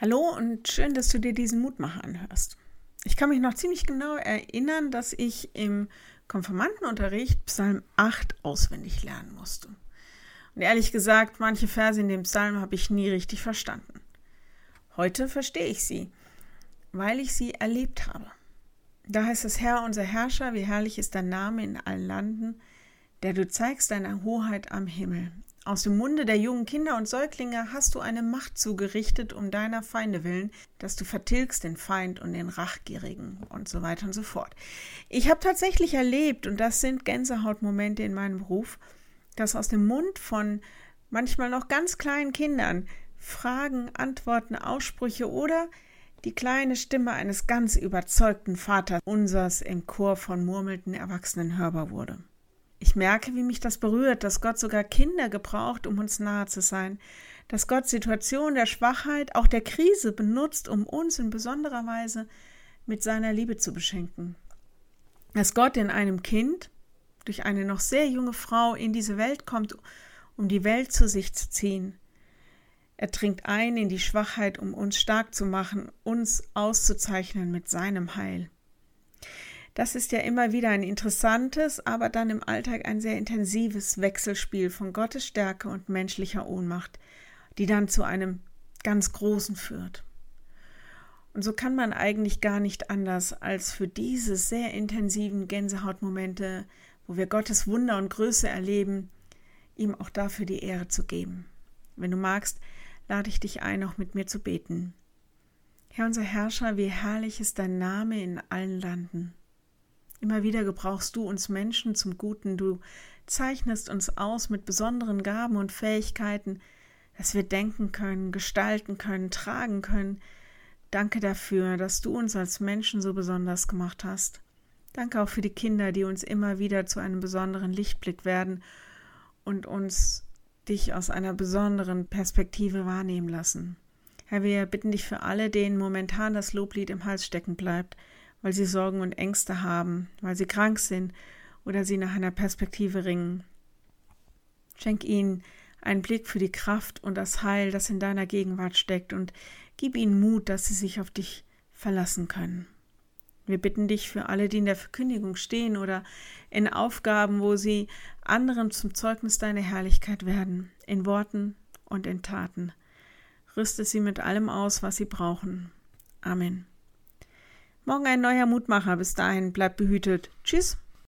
Hallo und schön, dass du dir diesen Mutmacher anhörst. Ich kann mich noch ziemlich genau erinnern, dass ich im Konfirmandenunterricht Psalm 8 auswendig lernen musste. Und ehrlich gesagt, manche Verse in dem Psalm habe ich nie richtig verstanden. Heute verstehe ich sie, weil ich sie erlebt habe. Da heißt es, Herr, unser Herrscher, wie herrlich ist dein Name in allen Landen, der du zeigst deine Hoheit am Himmel. Aus dem Munde der jungen Kinder und Säuglinge hast du eine Macht zugerichtet um deiner Feinde willen, dass du vertilgst den Feind und den Rachgierigen und so weiter und so fort. Ich habe tatsächlich erlebt, und das sind Gänsehautmomente in meinem Beruf, dass aus dem Mund von manchmal noch ganz kleinen Kindern Fragen, Antworten, Aussprüche oder die kleine Stimme eines ganz überzeugten Vaters unsers im Chor von murmelnden Erwachsenen hörbar wurde. Ich merke, wie mich das berührt, dass Gott sogar Kinder gebraucht, um uns nahe zu sein, dass Gott Situationen der Schwachheit, auch der Krise benutzt, um uns in besonderer Weise mit seiner Liebe zu beschenken. Dass Gott in einem Kind, durch eine noch sehr junge Frau, in diese Welt kommt, um die Welt zu sich zu ziehen. Er dringt ein in die Schwachheit, um uns stark zu machen, uns auszuzeichnen mit seinem Heil. Das ist ja immer wieder ein interessantes, aber dann im Alltag ein sehr intensives Wechselspiel von Gottes Stärke und menschlicher Ohnmacht, die dann zu einem ganz Großen führt. Und so kann man eigentlich gar nicht anders, als für diese sehr intensiven Gänsehautmomente, wo wir Gottes Wunder und Größe erleben, ihm auch dafür die Ehre zu geben. Wenn du magst, lade ich dich ein, auch mit mir zu beten. Herr unser Herrscher, wie herrlich ist dein Name in allen Landen. Immer wieder gebrauchst du uns Menschen zum Guten. Du zeichnest uns aus mit besonderen Gaben und Fähigkeiten, dass wir denken können, gestalten können, tragen können. Danke dafür, dass du uns als Menschen so besonders gemacht hast. Danke auch für die Kinder, die uns immer wieder zu einem besonderen Lichtblick werden und uns dich aus einer besonderen Perspektive wahrnehmen lassen. Herr, wir bitten dich für alle, denen momentan das Loblied im Hals stecken bleibt, weil sie Sorgen und Ängste haben, weil sie krank sind oder sie nach einer Perspektive ringen. Schenk ihnen einen Blick für die Kraft und das Heil, das in deiner Gegenwart steckt, und gib ihnen Mut, dass sie sich auf dich verlassen können. Wir bitten dich für alle, die in der Verkündigung stehen oder in Aufgaben, wo sie anderen zum Zeugnis deiner Herrlichkeit werden, in Worten und in Taten. Rüste sie mit allem aus, was sie brauchen. Amen. Morgen ein neuer Mutmacher. Bis dahin, bleibt behütet. Tschüss.